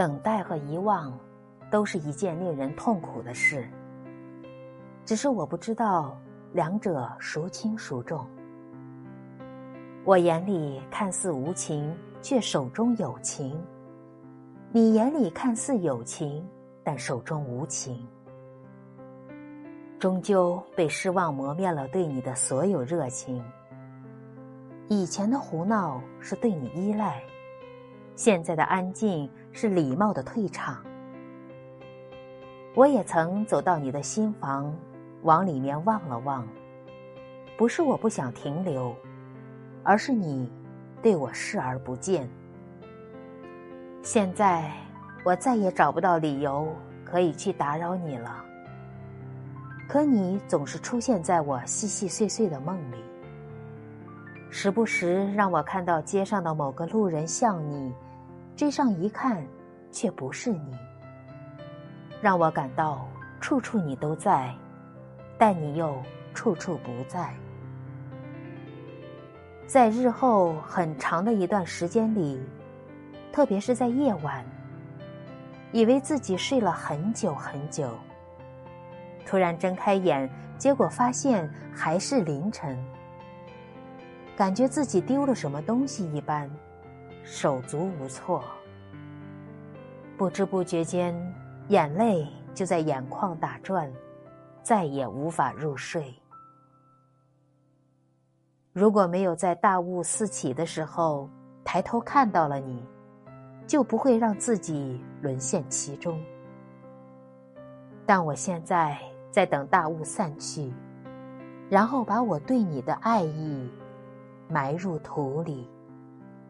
等待和遗忘，都是一件令人痛苦的事。只是我不知道两者孰轻孰重。我眼里看似无情，却手中有情；你眼里看似有情，但手中无情。终究被失望磨灭了对你的所有热情。以前的胡闹是对你依赖，现在的安静是礼貌的退场。我也曾走到你的心房，往里面望了望。不是我不想停留，而是你对我视而不见。现在我再也找不到理由可以去打扰你了。可你总是出现在我细细碎碎的梦里。时不时让我看到街上的某个路人像你，追上一看，却不是你。让我感到处处你都在，但你又处处不在。在日后很长的一段时间里，特别是在夜晚，以为自己睡了很久很久，突然睁开眼，结果发现还是凌晨。感觉自己丢了什么东西一般，手足无措。不知不觉间，眼泪就在眼眶打转，再也无法入睡。如果没有在大雾四起的时候抬头看到了你，就不会让自己沦陷其中。但我现在在等大雾散去，然后把我对你的爱意。埋入土里。